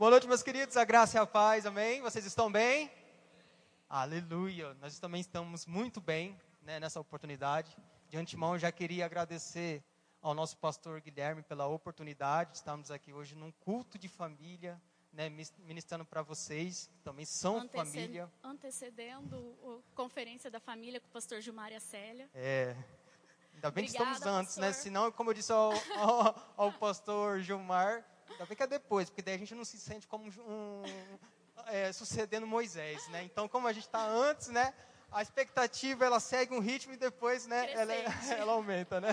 Boa noite, meus queridos. A graça e a paz, amém? Vocês estão bem? Aleluia. Nós também estamos muito bem né, nessa oportunidade. De antemão, já queria agradecer ao nosso pastor Guilherme pela oportunidade de estarmos aqui hoje num culto de família, né, ministrando para vocês, que também são Anteced família. Antecedendo a conferência da família com o pastor Gilmar e a Célia. É. Ainda bem Obrigada, que estamos antes, né? pastor. né? Senão, como eu disse ao, ao, ao pastor Gilmar, Ainda bem que é depois, porque daí a gente não se sente como um, é, sucedendo Moisés, né? Então, como a gente está antes, né? A expectativa, ela segue um ritmo e depois, né? Ela, ela aumenta, né?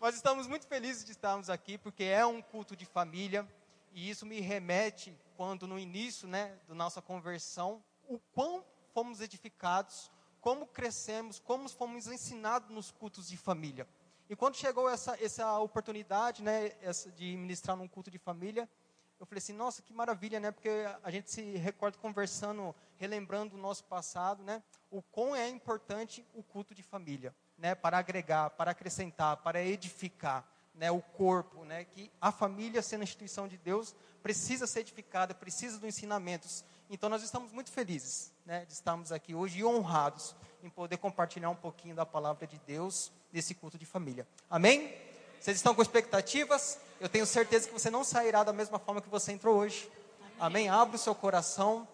Mas estamos muito felizes de estarmos aqui, porque é um culto de família. E isso me remete, quando no início, né? Da nossa conversão, o quão fomos edificados, como crescemos, como fomos ensinados nos cultos de família. E quando chegou essa, essa oportunidade, né, essa de ministrar num culto de família, eu falei assim, nossa, que maravilha, né? Porque a gente se recorda conversando, relembrando o nosso passado, né? O quão é importante o culto de família, né? Para agregar, para acrescentar, para edificar, né? O corpo, né? Que a família, sendo a instituição de Deus, precisa ser edificada, precisa dos ensinamentos. Então nós estamos muito felizes, né? De estarmos aqui hoje e honrados em poder compartilhar um pouquinho da palavra de Deus nesse culto de família. Amém? Vocês estão com expectativas? Eu tenho certeza que você não sairá da mesma forma que você entrou hoje. Amém? Abra o seu coração,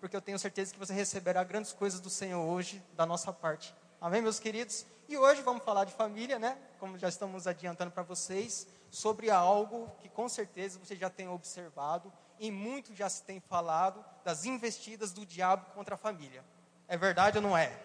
porque eu tenho certeza que você receberá grandes coisas do Senhor hoje, da nossa parte. Amém, meus queridos? E hoje vamos falar de família, né? Como já estamos adiantando para vocês, sobre algo que com certeza você já tem observado e muito já se tem falado das investidas do diabo contra a família. É verdade ou não é?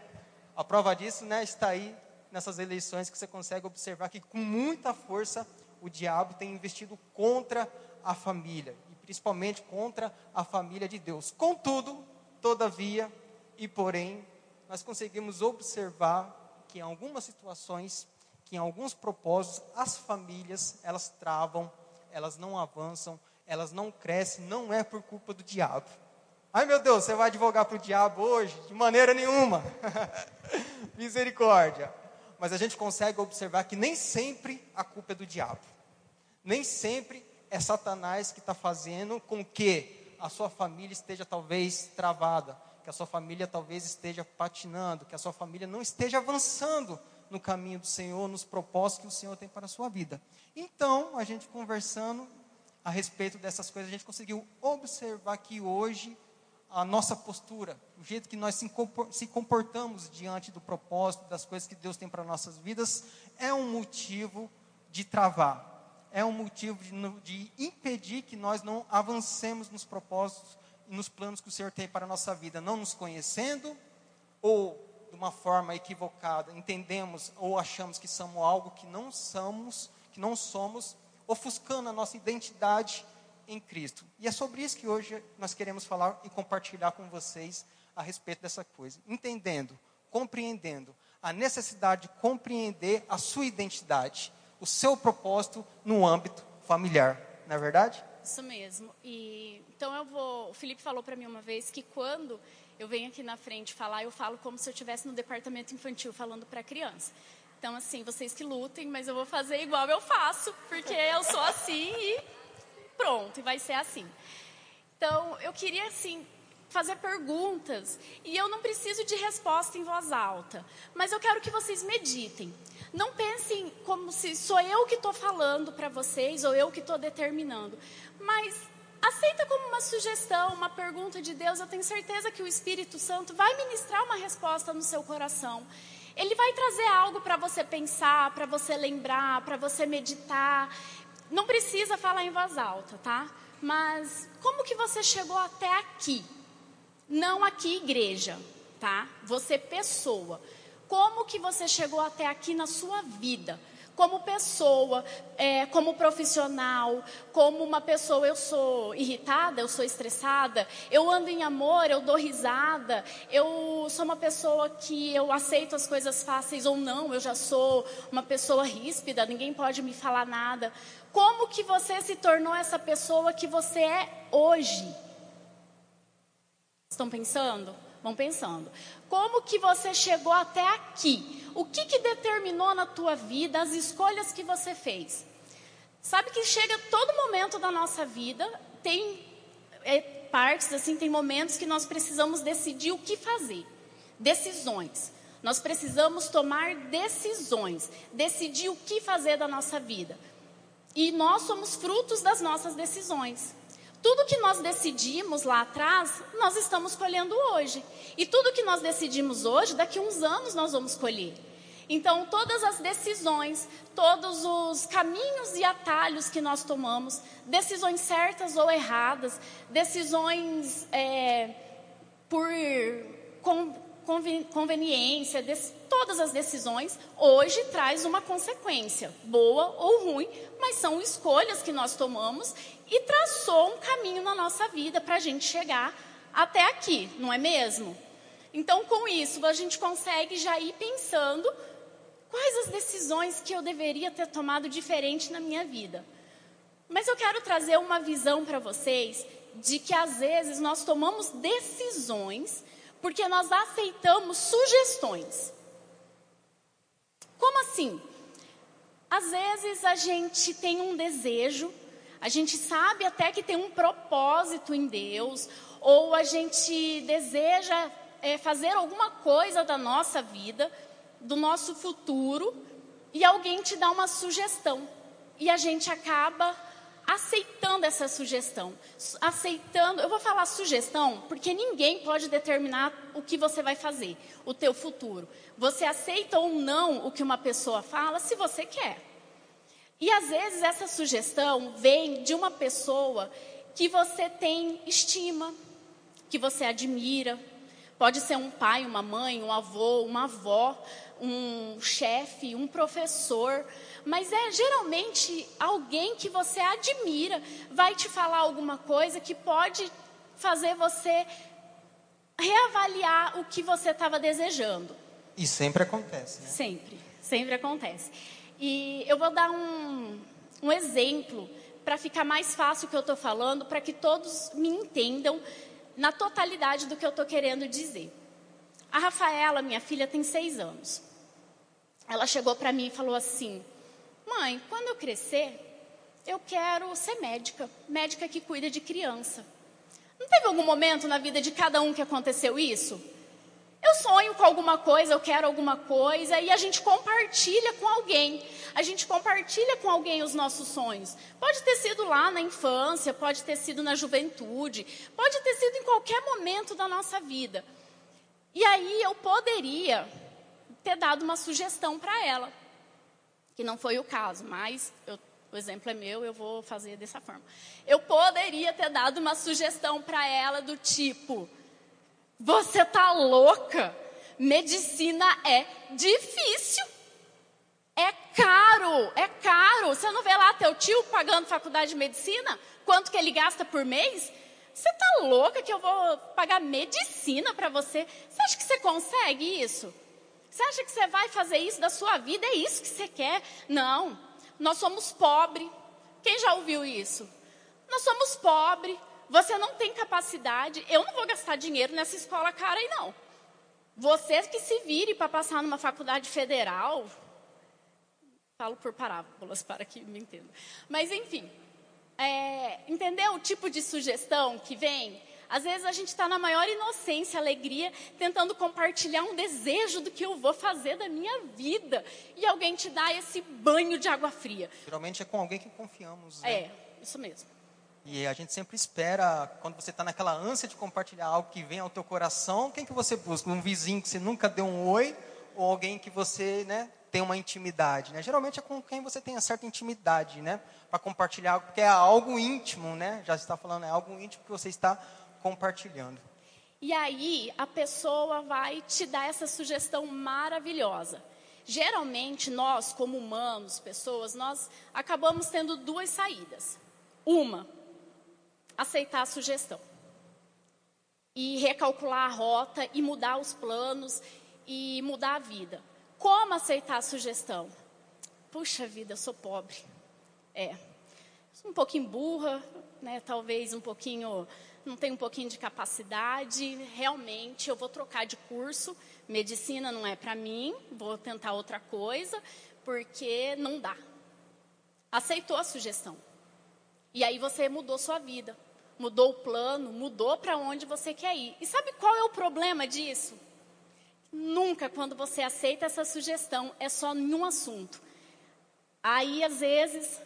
A prova disso, né, está aí nessas eleições que você consegue observar que com muita força o diabo tem investido contra a família e principalmente contra a família de Deus. Contudo, todavia e porém, nós conseguimos observar que em algumas situações, que em alguns propósitos, as famílias, elas travam, elas não avançam, elas não crescem, não é por culpa do diabo. Ai meu Deus, você vai advogar para o diabo hoje? De maneira nenhuma. Misericórdia mas a gente consegue observar que nem sempre a culpa é do diabo. Nem sempre é Satanás que está fazendo com que a sua família esteja talvez travada, que a sua família talvez esteja patinando, que a sua família não esteja avançando no caminho do Senhor, nos propósitos que o Senhor tem para a sua vida. Então, a gente conversando a respeito dessas coisas, a gente conseguiu observar que hoje a nossa postura, o jeito que nós se comportamos diante do propósito, das coisas que Deus tem para nossas vidas, é um motivo de travar, é um motivo de, de impedir que nós não avancemos nos propósitos e nos planos que o Senhor tem para a nossa vida, não nos conhecendo ou de uma forma equivocada, entendemos ou achamos que somos algo que não somos, que não somos, ofuscando a nossa identidade em Cristo. E é sobre isso que hoje nós queremos falar e compartilhar com vocês a respeito dessa coisa. Entendendo, compreendendo a necessidade de compreender a sua identidade, o seu propósito no âmbito familiar. Não é verdade? Isso mesmo. E então eu vou. O Felipe falou para mim uma vez que quando eu venho aqui na frente falar, eu falo como se eu estivesse no departamento infantil falando para criança. Então, assim, vocês que lutem, mas eu vou fazer igual eu faço, porque eu sou assim e pronto, e vai ser assim. Então, eu queria, assim, fazer perguntas, e eu não preciso de resposta em voz alta, mas eu quero que vocês meditem. Não pensem como se sou eu que estou falando para vocês, ou eu que estou determinando, mas aceita como uma sugestão, uma pergunta de Deus. Eu tenho certeza que o Espírito Santo vai ministrar uma resposta no seu coração. Ele vai trazer algo para você pensar, para você lembrar, para você meditar. Não precisa falar em voz alta, tá? Mas como que você chegou até aqui? Não aqui igreja, tá? Você pessoa. Como que você chegou até aqui na sua vida? como pessoa, é, como profissional, como uma pessoa, eu sou irritada, eu sou estressada, eu ando em amor, eu dou risada, eu sou uma pessoa que eu aceito as coisas fáceis ou não, eu já sou uma pessoa ríspida, ninguém pode me falar nada. Como que você se tornou essa pessoa que você é hoje? Estão pensando? Vão pensando. Como que você chegou até aqui? O que, que determinou na tua vida as escolhas que você fez? Sabe que chega todo momento da nossa vida, tem partes, assim, tem momentos que nós precisamos decidir o que fazer. Decisões. Nós precisamos tomar decisões, decidir o que fazer da nossa vida. E nós somos frutos das nossas decisões. Tudo que nós decidimos lá atrás, nós estamos colhendo hoje. E tudo que nós decidimos hoje, daqui uns anos nós vamos colher. Então, todas as decisões, todos os caminhos e atalhos que nós tomamos, decisões certas ou erradas, decisões é, por conveniência, todas as decisões, hoje traz uma consequência, boa ou ruim, mas são escolhas que nós tomamos e traçou um caminho na nossa vida para a gente chegar até aqui, não é mesmo? Então, com isso, a gente consegue já ir pensando Quais as decisões que eu deveria ter tomado diferente na minha vida? Mas eu quero trazer uma visão para vocês de que às vezes nós tomamos decisões porque nós aceitamos sugestões. Como assim? Às vezes a gente tem um desejo, a gente sabe até que tem um propósito em Deus, ou a gente deseja é, fazer alguma coisa da nossa vida, do nosso futuro e alguém te dá uma sugestão. E a gente acaba aceitando essa sugestão. Aceitando, eu vou falar sugestão, porque ninguém pode determinar o que você vai fazer, o teu futuro. Você aceita ou não o que uma pessoa fala se você quer. E às vezes essa sugestão vem de uma pessoa que você tem estima, que você admira. Pode ser um pai, uma mãe, um avô, uma avó, um chefe, um professor, mas é geralmente alguém que você admira, vai te falar alguma coisa que pode fazer você reavaliar o que você estava desejando. E sempre acontece, né? Sempre, sempre acontece. E eu vou dar um, um exemplo para ficar mais fácil o que eu estou falando, para que todos me entendam na totalidade do que eu estou querendo dizer. A Rafaela, minha filha, tem seis anos. Ela chegou para mim e falou assim: Mãe, quando eu crescer, eu quero ser médica, médica que cuida de criança. Não teve algum momento na vida de cada um que aconteceu isso? Eu sonho com alguma coisa, eu quero alguma coisa, e a gente compartilha com alguém. A gente compartilha com alguém os nossos sonhos. Pode ter sido lá na infância, pode ter sido na juventude, pode ter sido em qualquer momento da nossa vida. E aí eu poderia ter dado uma sugestão para ela, que não foi o caso, mas eu, o exemplo é meu, eu vou fazer dessa forma. Eu poderia ter dado uma sugestão para ela do tipo: você tá louca? Medicina é difícil. É caro, é caro. Você não vê lá teu tio pagando faculdade de medicina? Quanto que ele gasta por mês? Você tá louca que eu vou pagar medicina para você? Você acha que você consegue isso? Você acha que você vai fazer isso da sua vida? É isso que você quer? Não. Nós somos pobres. Quem já ouviu isso? Nós somos pobres. Você não tem capacidade. Eu não vou gastar dinheiro nessa escola cara aí, não. Você que se vire para passar numa faculdade federal. Falo por parábolas para que me entenda. Mas, enfim, é, entendeu o tipo de sugestão que vem? Às vezes a gente está na maior inocência, alegria, tentando compartilhar um desejo do que eu vou fazer da minha vida. E alguém te dá esse banho de água fria. Geralmente é com alguém que confiamos. Né? É, isso mesmo. E a gente sempre espera, quando você está naquela ânsia de compartilhar algo que vem ao teu coração, quem que você busca? Um vizinho que você nunca deu um oi? Ou alguém que você né, tem uma intimidade? Né? Geralmente é com quem você tem uma certa intimidade, né? Para compartilhar porque é algo íntimo, né? Já está falando, é algo íntimo que você está compartilhando. E aí a pessoa vai te dar essa sugestão maravilhosa. Geralmente nós, como humanos, pessoas, nós acabamos tendo duas saídas. Uma, aceitar a sugestão e recalcular a rota e mudar os planos e mudar a vida. Como aceitar a sugestão? Puxa vida, eu sou pobre. É. Um pouquinho burra, né? Talvez um pouquinho, não tenho um pouquinho de capacidade. Realmente, eu vou trocar de curso. Medicina não é para mim. Vou tentar outra coisa, porque não dá. Aceitou a sugestão. E aí você mudou sua vida. Mudou o plano, mudou para onde você quer ir. E sabe qual é o problema disso? Nunca, quando você aceita essa sugestão, é só em um assunto. Aí, às vezes,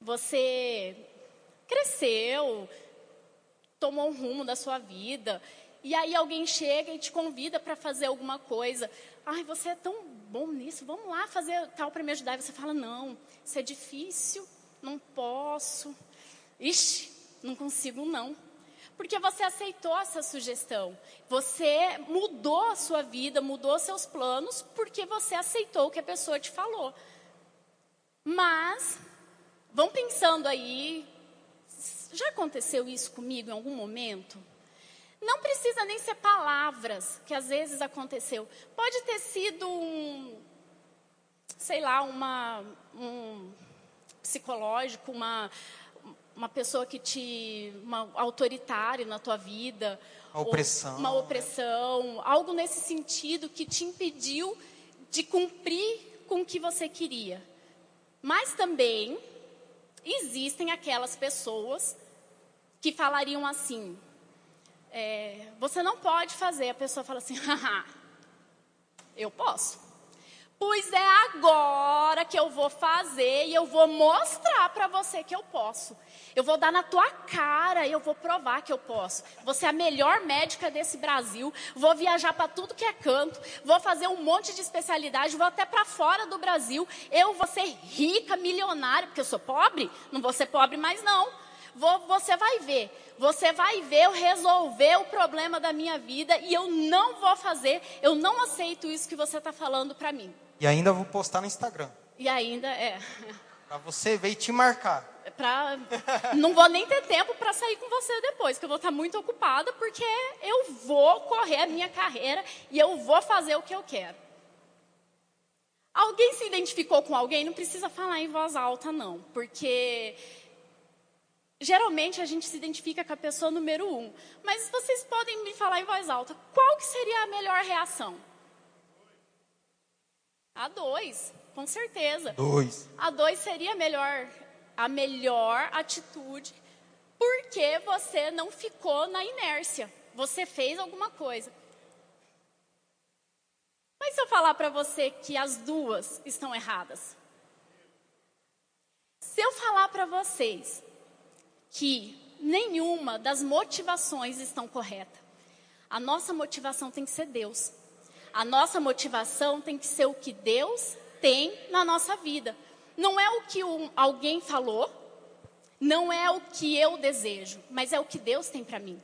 você cresceu, tomou um rumo da sua vida, e aí alguém chega e te convida para fazer alguma coisa. Ai, você é tão bom nisso, vamos lá fazer tal para me ajudar. E você fala, não, isso é difícil, não posso. Ixi, não consigo não. Porque você aceitou essa sugestão. Você mudou a sua vida, mudou seus planos, porque você aceitou o que a pessoa te falou. Mas, vão pensando aí, já aconteceu isso comigo em algum momento? Não precisa nem ser palavras, que às vezes aconteceu. Pode ter sido um, sei lá, uma, um psicológico, uma, uma pessoa que te. uma autoritária na tua vida. Uma opressão. Uma opressão, algo nesse sentido que te impediu de cumprir com o que você queria. Mas também existem aquelas pessoas que falariam assim: é, você não pode fazer. A pessoa fala assim, haha, eu posso. Pois é agora que eu vou fazer e eu vou mostrar para você que eu posso. Eu vou dar na tua cara e eu vou provar que eu posso. Você é a melhor médica desse Brasil. Vou viajar para tudo que é canto. Vou fazer um monte de especialidade. Vou até para fora do Brasil. Eu vou ser rica, milionária, porque eu sou pobre. Não vou ser pobre mais não. Vou, você vai ver. Você vai ver eu resolver o problema da minha vida e eu não vou fazer. Eu não aceito isso que você está falando para mim. E ainda vou postar no Instagram. E ainda é. Para você ver e te marcar. Pra, não vou nem ter tempo para sair com você depois, que eu vou estar tá muito ocupada, porque eu vou correr a minha carreira e eu vou fazer o que eu quero. Alguém se identificou com alguém? Não precisa falar em voz alta, não, porque Geralmente a gente se identifica com a pessoa número um. Mas vocês podem me falar em voz alta. Qual que seria a melhor reação? A dois, com certeza. Dois. A dois seria a melhor, a melhor atitude, porque você não ficou na inércia. Você fez alguma coisa. Mas se eu falar para você que as duas estão erradas? Se eu falar para vocês que nenhuma das motivações estão correta. A nossa motivação tem que ser Deus. A nossa motivação tem que ser o que Deus tem na nossa vida. Não é o que um, alguém falou, não é o que eu desejo, mas é o que Deus tem para mim.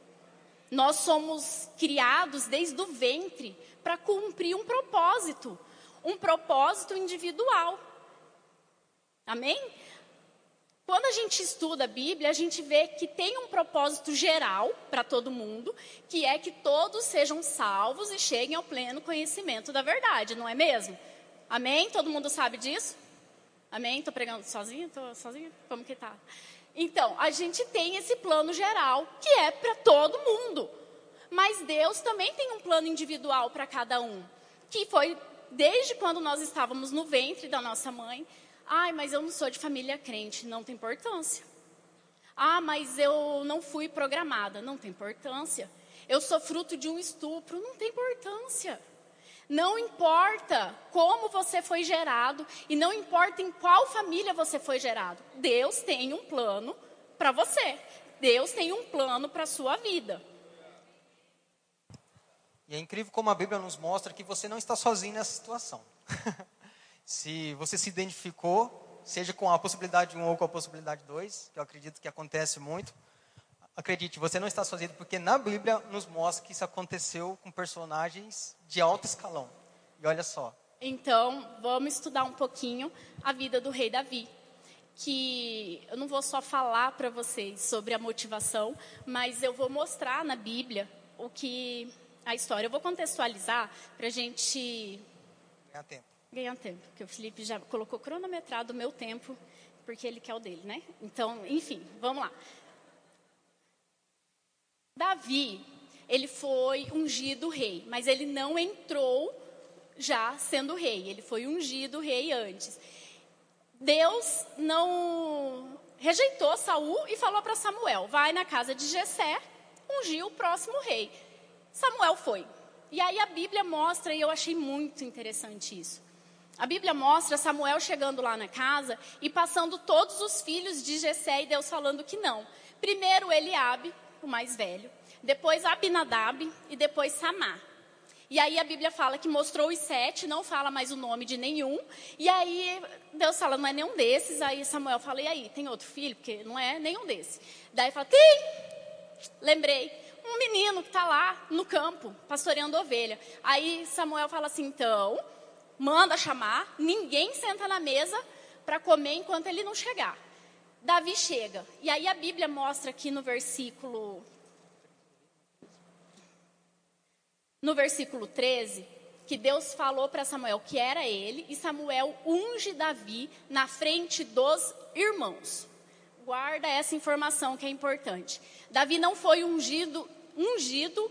Nós somos criados desde o ventre para cumprir um propósito, um propósito individual. Amém? Quando a gente estuda a Bíblia, a gente vê que tem um propósito geral para todo mundo, que é que todos sejam salvos e cheguem ao pleno conhecimento da verdade, não é mesmo? Amém? Todo mundo sabe disso? Amém? Estou pregando sozinha? Estou sozinha? Como que tá? Então, a gente tem esse plano geral, que é para todo mundo. Mas Deus também tem um plano individual para cada um, que foi desde quando nós estávamos no ventre da nossa mãe, Ai, mas eu não sou de família crente. Não tem importância. Ah, mas eu não fui programada. Não tem importância. Eu sou fruto de um estupro. Não tem importância. Não importa como você foi gerado e não importa em qual família você foi gerado. Deus tem um plano para você. Deus tem um plano para a sua vida. E é incrível como a Bíblia nos mostra que você não está sozinho nessa situação. Se você se identificou, seja com a possibilidade 1 um ou com a possibilidade 2, que eu acredito que acontece muito, acredite, você não está sozinho, porque na Bíblia nos mostra que isso aconteceu com personagens de alto escalão. E olha só. Então, vamos estudar um pouquinho a vida do rei Davi. Que eu não vou só falar para vocês sobre a motivação, mas eu vou mostrar na Bíblia o que a história. Eu vou contextualizar para a gente ganhar tempo ganhar tempo, porque o Felipe já colocou cronometrado o meu tempo, porque ele quer o dele, né? Então, enfim, vamos lá. Davi, ele foi ungido rei, mas ele não entrou já sendo rei, ele foi ungido rei antes. Deus não rejeitou Saul e falou para Samuel: vai na casa de Jessé, ungir o próximo rei. Samuel foi. E aí a Bíblia mostra, e eu achei muito interessante isso. A Bíblia mostra Samuel chegando lá na casa e passando todos os filhos de Jessé e Deus falando que não. Primeiro Eliabe, o mais velho, depois Abinadab e depois Samar. E aí a Bíblia fala que mostrou os sete, não fala mais o nome de nenhum. E aí Deus fala, não é nenhum desses. Aí Samuel fala, e aí, tem outro filho? Porque não é nenhum desses. Daí fala, tem! Lembrei, um menino que está lá no campo, pastoreando ovelha. Aí Samuel fala assim, então, manda chamar, ninguém senta na mesa para comer enquanto ele não chegar. Davi chega. E aí a Bíblia mostra aqui no versículo no versículo 13, que Deus falou para Samuel que era ele, e Samuel unge Davi na frente dos irmãos. Guarda essa informação que é importante. Davi não foi ungido, ungido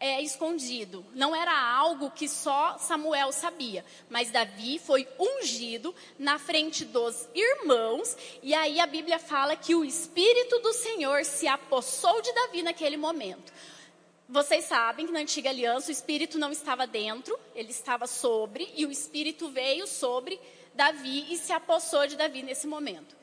é, escondido. Não era algo que só Samuel sabia. Mas Davi foi ungido na frente dos irmãos. E aí a Bíblia fala que o Espírito do Senhor se apossou de Davi naquele momento. Vocês sabem que na antiga aliança o Espírito não estava dentro, ele estava sobre, e o Espírito veio sobre Davi e se apossou de Davi nesse momento.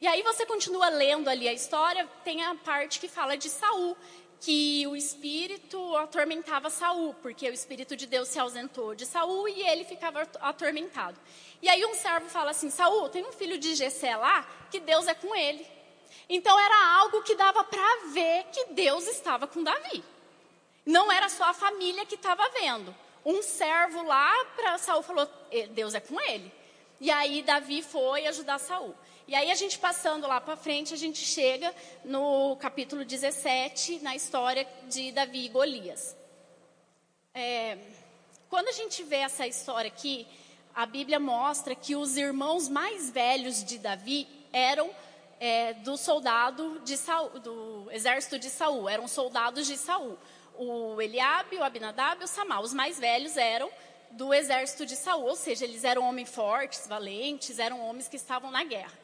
E aí você continua lendo ali a história, tem a parte que fala de Saul, que o espírito atormentava Saul, porque o espírito de Deus se ausentou de Saul e ele ficava atormentado. E aí um servo fala assim: Saul, tem um filho de Jessé lá que Deus é com ele. Então era algo que dava para ver que Deus estava com Davi. Não era só a família que estava vendo. Um servo lá para Saul falou: Deus é com ele. E aí Davi foi ajudar Saul. E aí a gente passando lá para frente, a gente chega no capítulo 17, na história de Davi e Golias. É, quando a gente vê essa história aqui, a Bíblia mostra que os irmãos mais velhos de Davi eram é, do soldado de Saul, do exército de Saul, eram soldados de Saul o Eliabe, o Abinadab e o Samar. Os mais velhos eram do exército de Saul, ou seja, eles eram homens fortes, valentes, eram homens que estavam na guerra.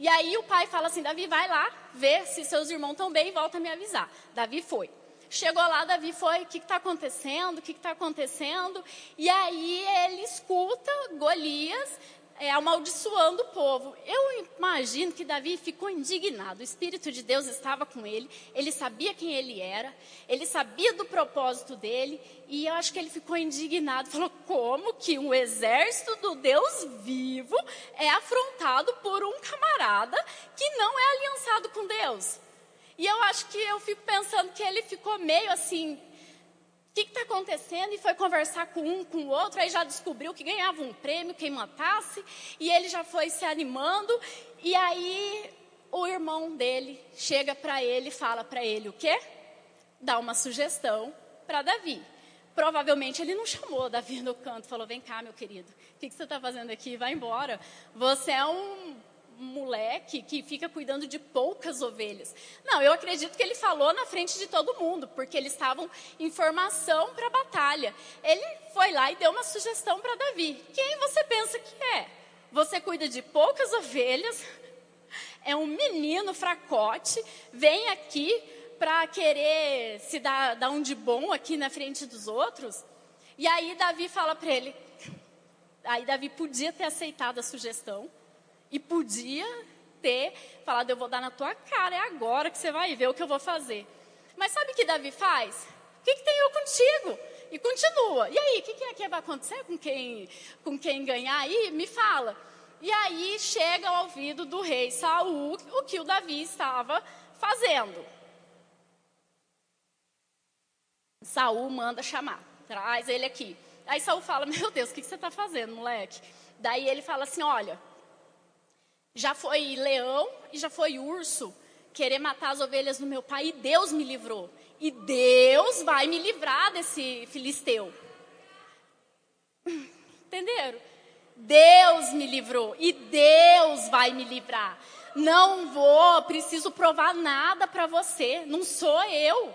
E aí o pai fala assim: Davi, vai lá, vê se seus irmãos estão bem e volta a me avisar. Davi foi. Chegou lá, Davi foi, o que está acontecendo? O que está acontecendo? E aí ele escuta Golias é, amaldiçoando o povo. Eu imagino que Davi ficou indignado. O Espírito de Deus estava com ele, ele sabia quem ele era, ele sabia do propósito dele, e eu acho que ele ficou indignado. Falou: como que um exército do Deus vivo é afrontado por um camarada que não é aliançado com Deus? E eu acho que eu fico pensando que ele ficou meio assim, o que está acontecendo? E foi conversar com um, com o outro, aí já descobriu que ganhava um prêmio quem matasse, e ele já foi se animando, e aí o irmão dele chega para ele e fala para ele o quê? Dá uma sugestão para Davi. Provavelmente ele não chamou Davi no canto, falou: Vem cá, meu querido, o que, que você está fazendo aqui? Vai embora. Você é um moleque que fica cuidando de poucas ovelhas. Não, eu acredito que ele falou na frente de todo mundo, porque eles estavam em formação para a batalha. Ele foi lá e deu uma sugestão para Davi. Quem você pensa que é? Você cuida de poucas ovelhas, é um menino fracote, vem aqui para querer se dar, dar um de bom aqui na frente dos outros. E aí Davi fala para ele, aí Davi podia ter aceitado a sugestão, e podia ter falado, eu vou dar na tua cara, é agora que você vai ver o que eu vou fazer. Mas sabe o que Davi faz? O que, que tem eu contigo? E continua. E aí, o que, que é que vai acontecer com quem, com quem ganhar aí? Me fala. E aí chega ao ouvido do rei Saul o que o Davi estava fazendo. Saul manda chamar, traz ele aqui. Aí Saul fala: Meu Deus, o que, que você está fazendo, moleque? Daí ele fala assim: Olha, já foi leão e já foi urso querer matar as ovelhas do meu pai e Deus me livrou. E Deus vai me livrar desse filisteu. Entenderam? Deus me livrou e Deus vai me livrar. Não vou, preciso provar nada para você, não sou eu.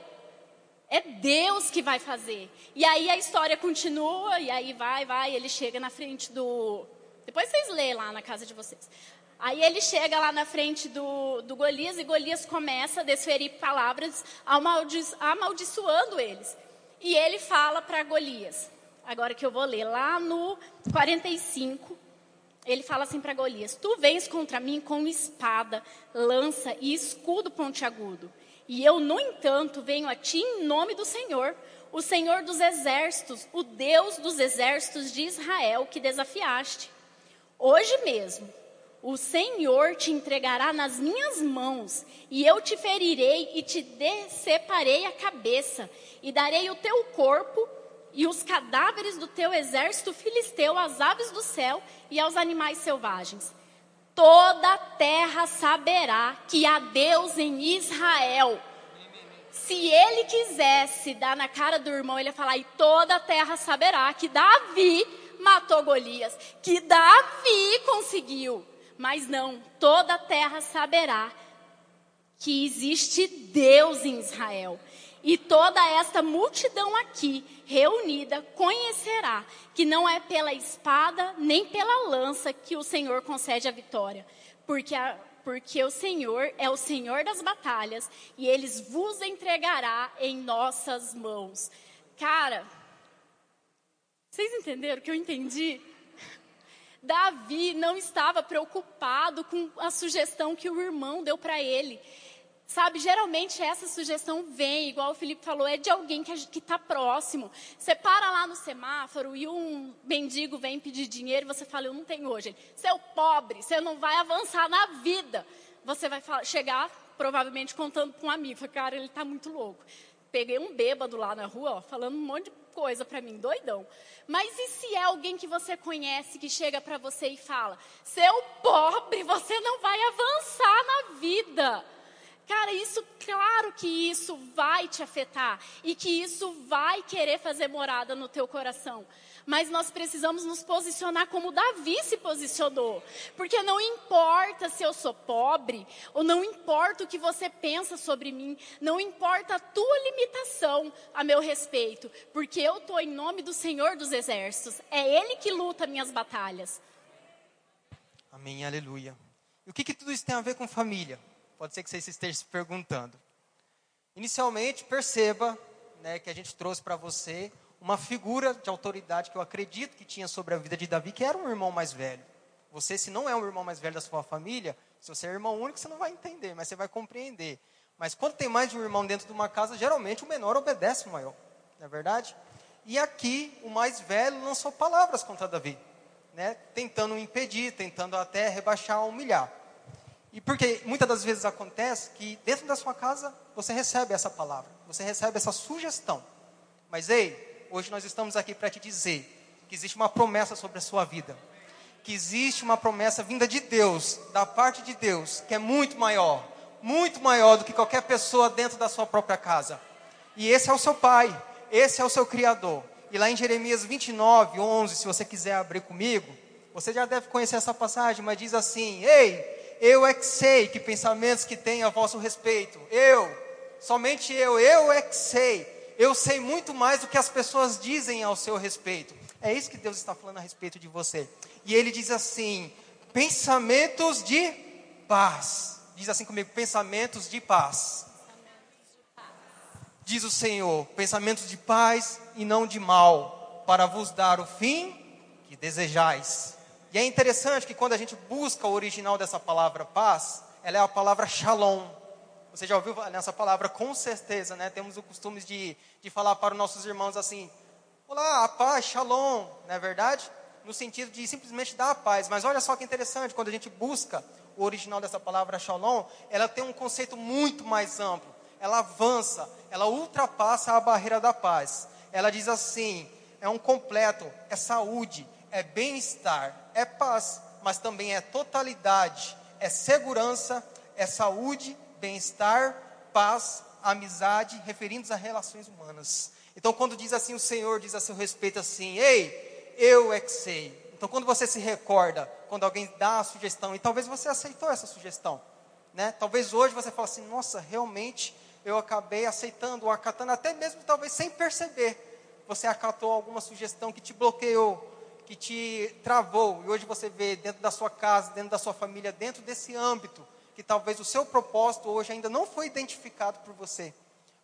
É Deus que vai fazer. E aí a história continua, e aí vai, vai, ele chega na frente do. Depois vocês lêem lá na casa de vocês. Aí ele chega lá na frente do, do Golias e Golias começa a desferir palavras amaldi amaldiçoando eles. E ele fala para Golias, agora que eu vou ler, lá no 45, ele fala assim para Golias: Tu vens contra mim com espada, lança e escudo pontiagudo. E eu, no entanto, venho a ti em nome do Senhor, o Senhor dos exércitos, o Deus dos exércitos de Israel que desafiaste. Hoje mesmo, o Senhor te entregará nas minhas mãos, e eu te ferirei e te deceparei a cabeça, e darei o teu corpo e os cadáveres do teu exército filisteu às aves do céu e aos animais selvagens. Toda a terra saberá que há Deus em Israel. Se ele quisesse dar na cara do irmão, ele ia falar: e toda a terra saberá que Davi matou Golias, que Davi conseguiu. Mas não, toda a terra saberá que existe Deus em Israel. E toda esta multidão aqui reunida conhecerá que não é pela espada nem pela lança que o Senhor concede a vitória, porque, a, porque o Senhor é o Senhor das batalhas e eles vos entregará em nossas mãos. Cara, vocês entenderam o que eu entendi? Davi não estava preocupado com a sugestão que o irmão deu para ele. Sabe, geralmente essa sugestão vem, igual o Felipe falou, é de alguém que está próximo. Você para lá no semáforo e um mendigo vem pedir dinheiro e você fala, eu não tenho hoje. Seu pobre, você não vai avançar na vida. Você vai falar, chegar, provavelmente, contando para um amigo. Fala, cara, ele está muito louco. Peguei um bêbado lá na rua, ó, falando um monte de coisa para mim, doidão. Mas e se é alguém que você conhece que chega para você e fala, seu pobre, você não vai avançar na vida. Cara, isso, claro que isso vai te afetar e que isso vai querer fazer morada no teu coração. Mas nós precisamos nos posicionar como Davi se posicionou. Porque não importa se eu sou pobre, ou não importa o que você pensa sobre mim, não importa a tua limitação a meu respeito, porque eu estou em nome do Senhor dos Exércitos. É Ele que luta minhas batalhas. Amém, aleluia. E o que, que tudo isso tem a ver com família? Pode ser que você esteja se perguntando. Inicialmente, perceba né, que a gente trouxe para você uma figura de autoridade que eu acredito que tinha sobre a vida de Davi, que era um irmão mais velho. Você, se não é um irmão mais velho da sua família, se você é irmão único, você não vai entender, mas você vai compreender. Mas quando tem mais de um irmão dentro de uma casa, geralmente o menor obedece o maior. Não é verdade? E aqui, o mais velho lançou palavras contra Davi, né, tentando impedir, tentando até rebaixar, humilhar. E porque muitas das vezes acontece que dentro da sua casa você recebe essa palavra, você recebe essa sugestão. Mas ei, hoje nós estamos aqui para te dizer que existe uma promessa sobre a sua vida. Que existe uma promessa vinda de Deus, da parte de Deus, que é muito maior, muito maior do que qualquer pessoa dentro da sua própria casa. E esse é o seu Pai, esse é o seu Criador. E lá em Jeremias 29, 11, se você quiser abrir comigo, você já deve conhecer essa passagem, mas diz assim: Ei, eu é que sei que pensamentos que tenho a vosso respeito. Eu, somente eu, eu é que sei. Eu sei muito mais do que as pessoas dizem ao seu respeito. É isso que Deus está falando a respeito de você. E ele diz assim: pensamentos de paz. Diz assim comigo: pensamentos de paz. Diz o Senhor: pensamentos de paz e não de mal, para vos dar o fim que desejais. E é interessante que quando a gente busca o original dessa palavra paz, ela é a palavra shalom. Você já ouviu nessa palavra com certeza, né? Temos o costume de, de falar para os nossos irmãos assim: Olá, a paz, shalom, não é verdade? No sentido de simplesmente dar a paz. Mas olha só que interessante, quando a gente busca o original dessa palavra shalom, ela tem um conceito muito mais amplo. Ela avança, ela ultrapassa a barreira da paz. Ela diz assim: é um completo, é saúde, é bem-estar, é paz, mas também é totalidade, é segurança, é saúde, bem-estar, paz, amizade, referindo-se a relações humanas. Então, quando diz assim, o Senhor diz a seu respeito assim: Ei, eu é que sei. Então, quando você se recorda, quando alguém dá a sugestão, e talvez você aceitou essa sugestão, né? Talvez hoje você fale assim: Nossa, realmente eu acabei aceitando ou acatando, até mesmo talvez sem perceber. Você acatou alguma sugestão que te bloqueou, que te travou e hoje você vê dentro da sua casa, dentro da sua família, dentro desse âmbito, que talvez o seu propósito hoje ainda não foi identificado por você,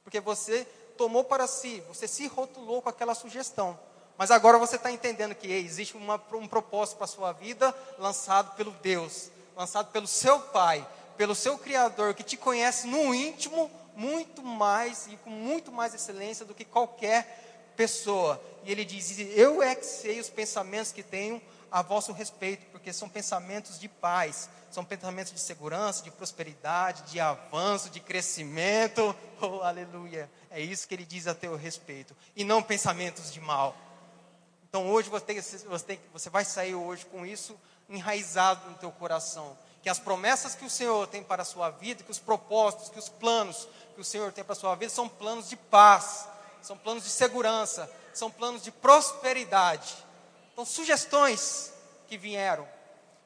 porque você tomou para si, você se rotulou com aquela sugestão. Mas agora você está entendendo que ei, existe uma, um propósito para a sua vida lançado pelo Deus, lançado pelo seu Pai, pelo seu Criador, que te conhece no íntimo muito mais e com muito mais excelência do que qualquer pessoa. E ele diz: Eu é que sei os pensamentos que tenho a vosso respeito, porque são pensamentos de paz, são pensamentos de segurança, de prosperidade, de avanço, de crescimento. Oh, aleluia! É isso que ele diz a teu respeito, e não pensamentos de mal. Então hoje você, você, você vai sair hoje com isso enraizado no teu coração. Que as promessas que o Senhor tem para a sua vida, que os propósitos, que os planos que o Senhor tem para a sua vida são planos de paz, são planos de segurança, são planos de prosperidade. Então, sugestões que vieram,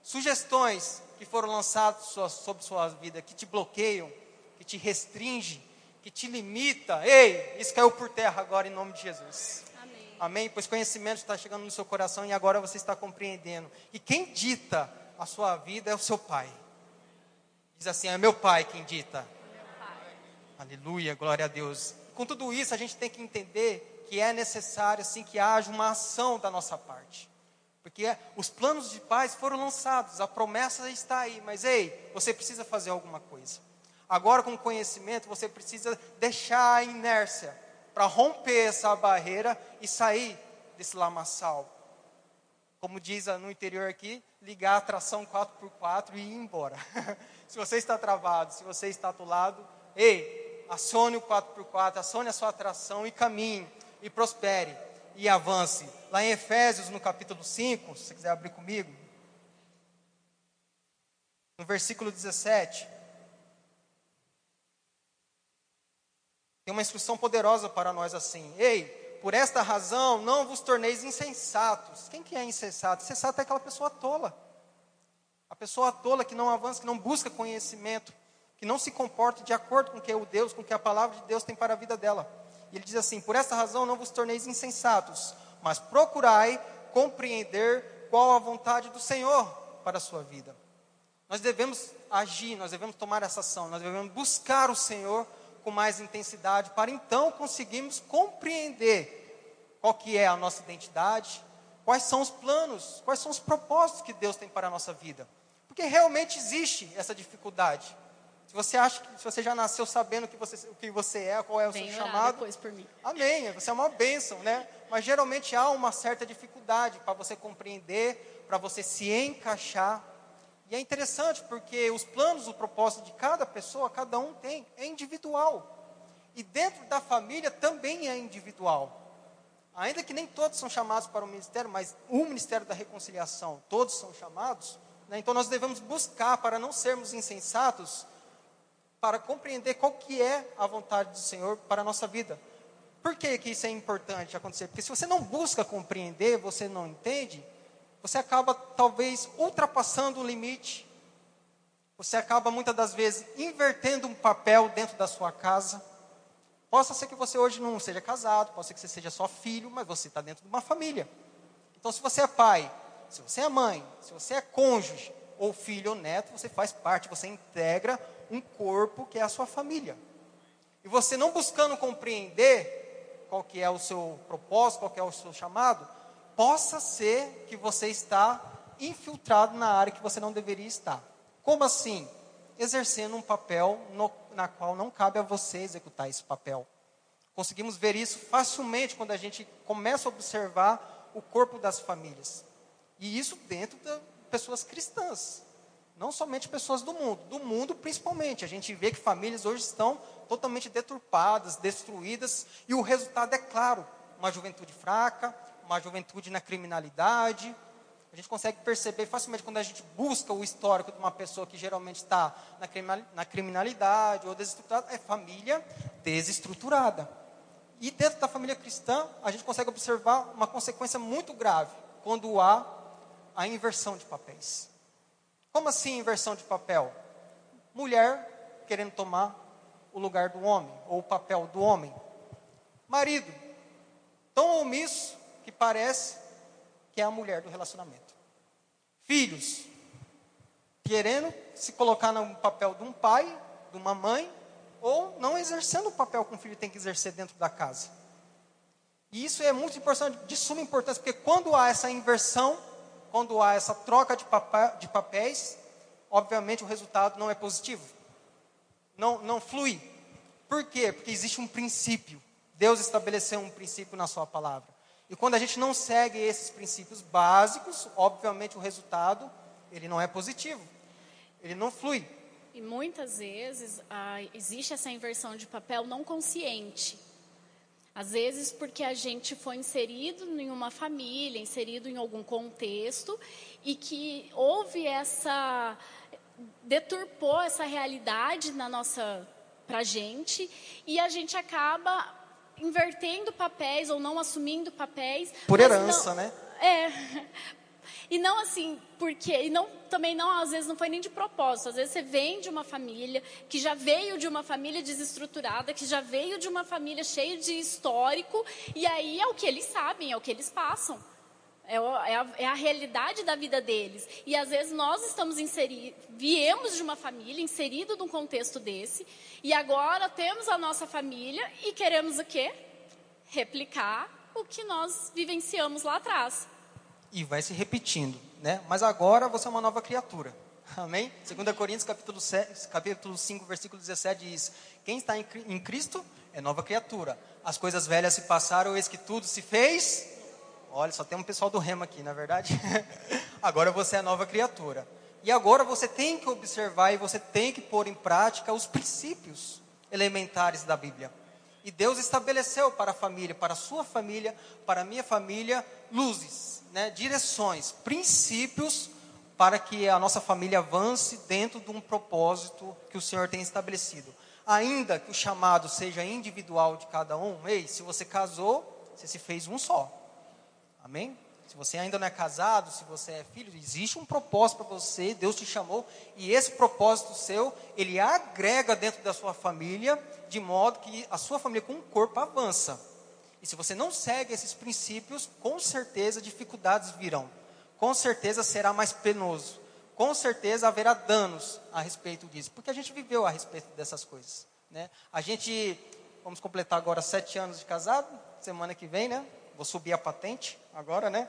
sugestões que foram lançadas sobre sua vida, que te bloqueiam, que te restringem, que te limita. Ei, isso caiu por terra agora em nome de Jesus. Amém. Amém? Pois conhecimento está chegando no seu coração e agora você está compreendendo. E quem dita a sua vida é o seu pai. Diz assim: é meu pai quem dita. Aleluia, glória a Deus. Com tudo isso, a gente tem que entender que é necessário, assim, que haja uma ação da nossa parte. Porque os planos de paz foram lançados, a promessa está aí, mas ei, você precisa fazer alguma coisa. Agora, com conhecimento, você precisa deixar a inércia para romper essa barreira e sair desse lamaçal. Como diz no interior aqui, ligar a tração 4x4 e ir embora. se você está travado, se você está atolado, ei, acione o 4x4, acione a sua atração e caminhe, e prospere, e avance. Lá em Efésios, no capítulo 5, se você quiser abrir comigo, no versículo 17, tem uma instrução poderosa para nós assim: Ei, por esta razão não vos torneis insensatos. Quem que é insensato? Insensato é aquela pessoa tola. A pessoa tola que não avança, que não busca conhecimento que não se comporte de acordo com o que o Deus, com o que a palavra de Deus tem para a vida dela. E ele diz assim: Por essa razão não vos torneis insensatos, mas procurai compreender qual a vontade do Senhor para a sua vida. Nós devemos agir, nós devemos tomar essa ação, nós devemos buscar o Senhor com mais intensidade para então conseguirmos compreender qual que é a nossa identidade, quais são os planos, quais são os propósitos que Deus tem para a nossa vida. Porque realmente existe essa dificuldade. Se você acha que se você já nasceu sabendo que você, o que você é, qual é o Vem seu chamado. depois por mim. Amém. Você é uma bênção, né? Mas geralmente há uma certa dificuldade para você compreender, para você se encaixar. E é interessante porque os planos, o propósito de cada pessoa, cada um tem, é individual. E dentro da família também é individual. Ainda que nem todos são chamados para o ministério, mas o ministério da reconciliação, todos são chamados. Né? Então nós devemos buscar para não sermos insensatos para compreender qual que é a vontade do Senhor para a nossa vida. Por que, que isso é importante acontecer? Porque se você não busca compreender, você não entende, você acaba talvez ultrapassando o limite. Você acaba muitas das vezes invertendo um papel dentro da sua casa. Possa ser que você hoje não seja casado, pode ser que você seja só filho, mas você está dentro de uma família. Então, se você é pai, se você é mãe, se você é cônjuge, ou filho ou neto, você faz parte, você integra um corpo que é a sua família. E você não buscando compreender qual que é o seu propósito, qual que é o seu chamado, possa ser que você está infiltrado na área que você não deveria estar. Como assim? Exercendo um papel no, na qual não cabe a você executar esse papel. Conseguimos ver isso facilmente quando a gente começa a observar o corpo das famílias. E isso dentro de pessoas cristãs. Não somente pessoas do mundo, do mundo principalmente. A gente vê que famílias hoje estão totalmente deturpadas, destruídas, e o resultado é claro: uma juventude fraca, uma juventude na criminalidade. A gente consegue perceber facilmente quando a gente busca o histórico de uma pessoa que geralmente está na criminalidade ou desestruturada, é família desestruturada. E dentro da família cristã, a gente consegue observar uma consequência muito grave quando há a inversão de papéis. Como assim inversão de papel? Mulher querendo tomar o lugar do homem, ou o papel do homem. Marido, tão omisso que parece que é a mulher do relacionamento. Filhos, querendo se colocar no papel de um pai, de uma mãe, ou não exercendo o papel que um filho tem que exercer dentro da casa. E isso é muito importante, de suma importância, porque quando há essa inversão, quando há essa troca de, de papéis, obviamente o resultado não é positivo. Não, não flui. Por quê? Porque existe um princípio. Deus estabeleceu um princípio na sua palavra. E quando a gente não segue esses princípios básicos, obviamente o resultado, ele não é positivo. Ele não flui. E muitas vezes ah, existe essa inversão de papel não consciente. Às vezes porque a gente foi inserido em uma família, inserido em algum contexto e que houve essa deturpou essa realidade na nossa pra gente e a gente acaba invertendo papéis ou não assumindo papéis. Por herança, não, né? É. E não assim, porque, e não, também não, às vezes não foi nem de propósito. Às vezes você vem de uma família que já veio de uma família desestruturada, que já veio de uma família cheia de histórico, e aí é o que eles sabem, é o que eles passam. É, é, a, é a, realidade da vida deles. E às vezes nós estamos inseridos, viemos de uma família, inserido num contexto desse, e agora temos a nossa família e queremos o quê? Replicar o que nós vivenciamos lá atrás. E vai se repetindo, né? Mas agora você é uma nova criatura. Amém? 2 Coríntios capítulo, 7, capítulo 5, versículo 17 diz: Quem está em Cristo é nova criatura. As coisas velhas se passaram, eis que tudo se fez Olha, só tem um pessoal do remo aqui, na é verdade. agora você é nova criatura. E agora você tem que observar e você tem que pôr em prática os princípios elementares da Bíblia. E Deus estabeleceu para a família, para a sua família, para a minha família, luzes, né, direções, princípios para que a nossa família avance dentro de um propósito que o Senhor tem estabelecido. Ainda que o chamado seja individual de cada um, ei, se você casou, você se fez um só. Amém? Se você ainda não é casado, se você é filho, existe um propósito para você, Deus te chamou, e esse propósito seu, ele agrega dentro da sua família, de modo que a sua família com o corpo avança. E se você não segue esses princípios, com certeza dificuldades virão. Com certeza será mais penoso. Com certeza haverá danos a respeito disso, porque a gente viveu a respeito dessas coisas. Né? A gente, vamos completar agora sete anos de casado, semana que vem, né? Vou subir a patente agora, né?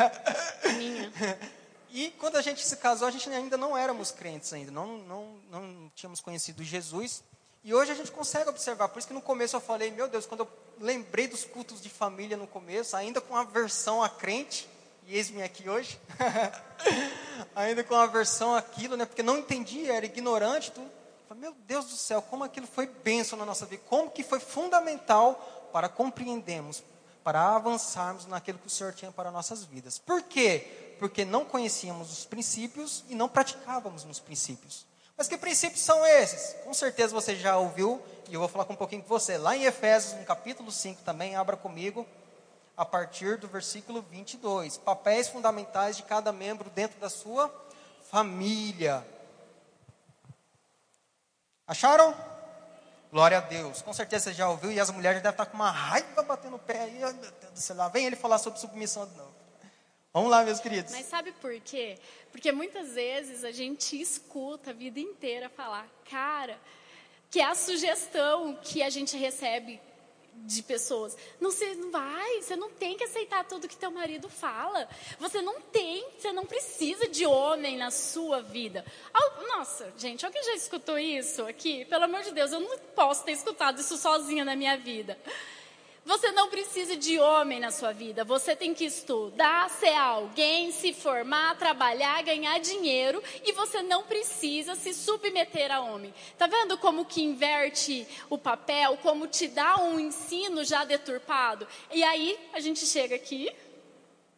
Minha. e quando a gente se casou, a gente ainda não éramos crentes ainda, não, não, não tínhamos conhecido Jesus. E hoje a gente consegue observar, por isso que no começo eu falei, meu Deus, quando eu lembrei dos cultos de família no começo, ainda com aversão a crente, e eis-me aqui hoje, ainda com aversão àquilo, né, porque não entendia, era ignorante, tudo. Falei, meu Deus do céu, como aquilo foi bênção na nossa vida, como que foi fundamental para compreendermos, para avançarmos naquilo que o Senhor tinha para nossas vidas. Por quê? Porque não conhecíamos os princípios e não praticávamos nos princípios. Mas que princípios são esses? Com certeza você já ouviu, e eu vou falar com um pouquinho com você. Lá em Efésios, no capítulo 5 também, abra comigo, a partir do versículo 22. Papéis fundamentais de cada membro dentro da sua família. Acharam? Glória a Deus. Com certeza você já ouviu e as mulheres devem estar com uma raiva batendo o pé aí. Meu Deus do céu, vem ele falar sobre submissão de novo. Vamos lá, meus queridos. Mas sabe por quê? Porque muitas vezes a gente escuta a vida inteira falar, cara, que é a sugestão que a gente recebe de pessoas. Não, você não vai, você não tem que aceitar tudo que teu marido fala. Você não tem, você não precisa de homem na sua vida. Nossa, gente, alguém já escutou isso aqui? Pelo amor de Deus, eu não posso ter escutado isso sozinha na minha vida. Você não precisa de homem na sua vida. Você tem que estudar, ser alguém, se formar, trabalhar, ganhar dinheiro e você não precisa se submeter a homem. Tá vendo como que inverte o papel, como te dá um ensino já deturpado? E aí a gente chega aqui.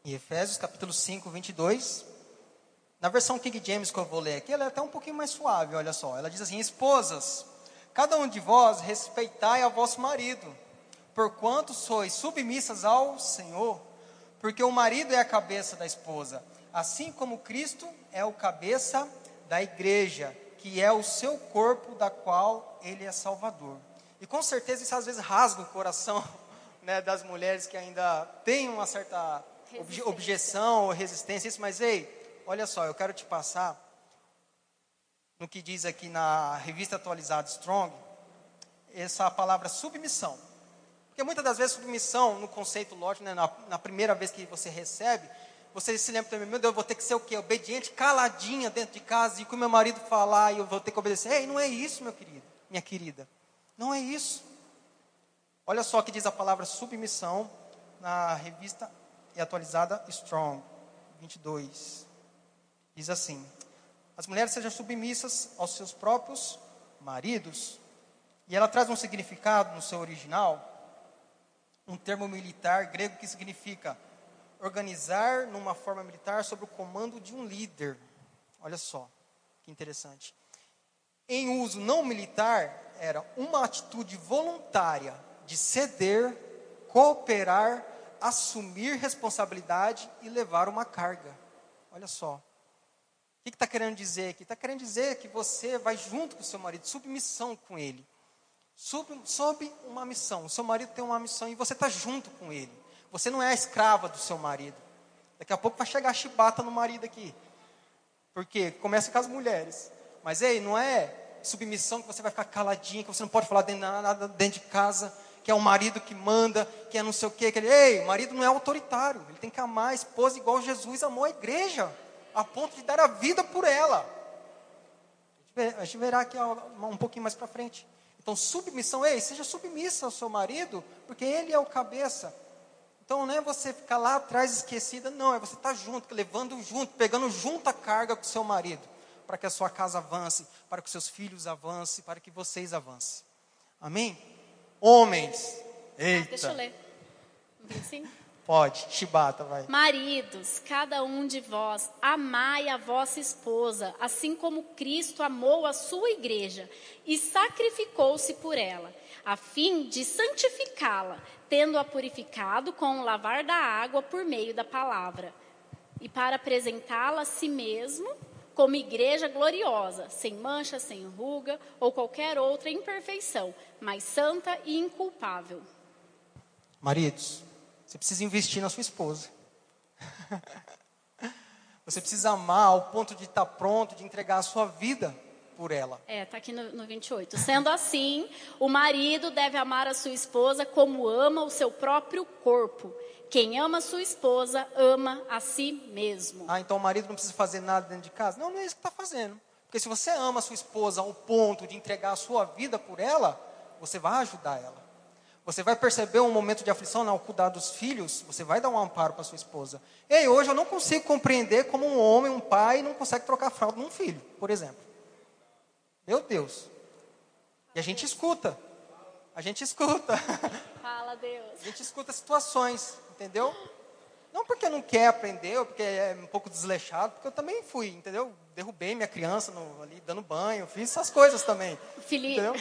Em Efésios capítulo 5, 22. Na versão King James que eu vou ler aqui, ela é até um pouquinho mais suave, olha só. Ela diz assim: Esposas, cada um de vós respeitai a vosso marido porquanto sois submissas ao Senhor, porque o marido é a cabeça da esposa, assim como Cristo é o cabeça da igreja, que é o seu corpo, da qual ele é salvador. E com certeza isso às vezes rasga o coração né, das mulheres que ainda têm uma certa objeção ou resistência, isso, mas ei, olha só, eu quero te passar no que diz aqui na revista atualizada Strong, essa palavra submissão. Porque muitas das vezes submissão, no conceito lógico, né, na, na primeira vez que você recebe, você se lembra também, meu Deus, eu vou ter que ser o quê? Obediente, caladinha dentro de casa, e com meu marido falar, e eu vou ter que obedecer. Ei, não é isso, meu querido, minha querida. Não é isso. Olha só o que diz a palavra submissão na revista e atualizada Strong, 22. Diz assim: As mulheres sejam submissas aos seus próprios maridos. E ela traz um significado no seu original, um termo militar grego que significa organizar numa forma militar sob o comando de um líder. Olha só, que interessante. Em uso não militar, era uma atitude voluntária de ceder, cooperar, assumir responsabilidade e levar uma carga. Olha só. O que está que tá querendo dizer aqui? Está querendo dizer que você vai junto com o seu marido, submissão com ele. Sob, sob uma missão. O seu marido tem uma missão e você está junto com ele. Você não é a escrava do seu marido. Daqui a pouco vai chegar a chibata no marido aqui. Porque começa com as mulheres. Mas ei, não é submissão que você vai ficar caladinha, que você não pode falar nada dentro de casa, que é o marido que manda, que é não sei o quê. Que ele, ei, o marido não é autoritário. Ele tem que amar a esposa igual Jesus amou a igreja, a ponto de dar a vida por ela. A gente verá aqui um pouquinho mais para frente. Então, submissão, ei, seja submissa ao seu marido, porque ele é o cabeça. Então não é você ficar lá atrás esquecida, não, é você estar tá junto, levando junto, pegando junto a carga com o seu marido, para que a sua casa avance, para que os seus filhos avancem, para que vocês avancem. Amém? Homens, eita. Deixa eu ler. Sim? Pode, chibata, vai. Maridos, cada um de vós, amai a vossa esposa, assim como Cristo amou a sua igreja e sacrificou-se por ela, a fim de santificá-la, tendo-a purificado com o lavar da água por meio da palavra, e para apresentá-la a si mesmo como igreja gloriosa, sem mancha, sem ruga ou qualquer outra imperfeição, mas santa e inculpável. Maridos, você precisa investir na sua esposa. Você precisa amar ao ponto de estar pronto, de entregar a sua vida por ela. É, está aqui no, no 28. Sendo assim, o marido deve amar a sua esposa como ama o seu próprio corpo. Quem ama a sua esposa, ama a si mesmo. Ah, então o marido não precisa fazer nada dentro de casa? Não, não é isso que está fazendo. Porque se você ama a sua esposa ao ponto de entregar a sua vida por ela, você vai ajudar ela. Você vai perceber um momento de aflição ao cuidar dos filhos, você vai dar um amparo para sua esposa. Ei, hoje eu não consigo compreender como um homem, um pai, não consegue trocar fralda num filho, por exemplo. Meu Deus. E a gente escuta. A gente escuta. Fala, Deus. A gente escuta situações, entendeu? Não porque não quer aprender, ou porque é um pouco desleixado, porque eu também fui, entendeu? Derrubei minha criança no, ali dando banho, fiz essas coisas também. Felipe, entendeu?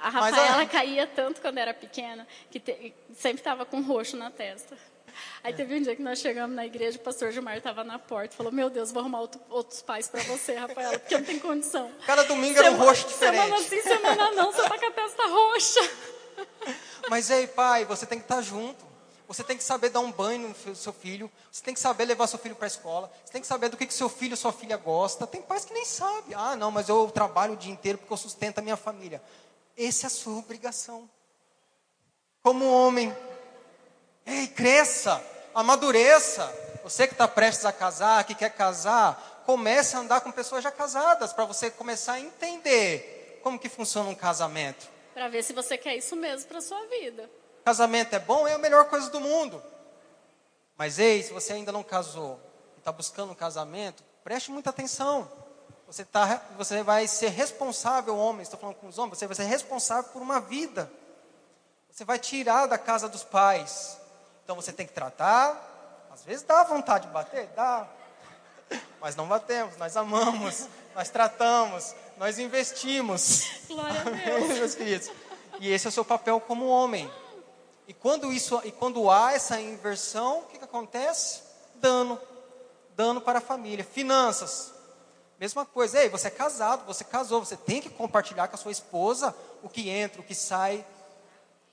a Rafaela a... caía tanto quando era pequena, que te, sempre estava com roxo na testa. Aí teve um dia que nós chegamos na igreja, o pastor Gilmar estava na porta, falou: Meu Deus, vou arrumar outro, outros pais para você, Rafaela, porque não tem condição. Cada domingo era um roxo diferente. Semana sim, semana não, você está com a testa roxa. Mas ei, pai, você tem que estar tá junto. Você tem que saber dar um banho no seu filho. Você tem que saber levar seu filho para a escola. Você tem que saber do que, que seu filho ou sua filha gosta. Tem pais que nem sabem. Ah, não, mas eu trabalho o dia inteiro porque eu sustento a minha família. Essa é a sua obrigação. Como homem. Ei, cresça amadureça. Você que está prestes a casar, que quer casar, comece a andar com pessoas já casadas, para você começar a entender como que funciona um casamento. Para ver se você quer isso mesmo para sua vida. Casamento é bom, é a melhor coisa do mundo. Mas ei, se você ainda não casou e está buscando um casamento, preste muita atenção. Você, tá, você vai ser responsável, homem, estou falando com os homens, você vai ser responsável por uma vida. Você vai tirar da casa dos pais então você tem que tratar. Às vezes dá vontade de bater, dá. Mas não batemos, nós amamos, nós tratamos, nós investimos. Glória a Deus. meus queridos. E esse é o seu papel como homem. E quando, isso, e quando há essa inversão, o que, que acontece? Dano. Dano para a família. Finanças. Mesma coisa. Ei, você é casado, você casou, você tem que compartilhar com a sua esposa o que entra, o que sai.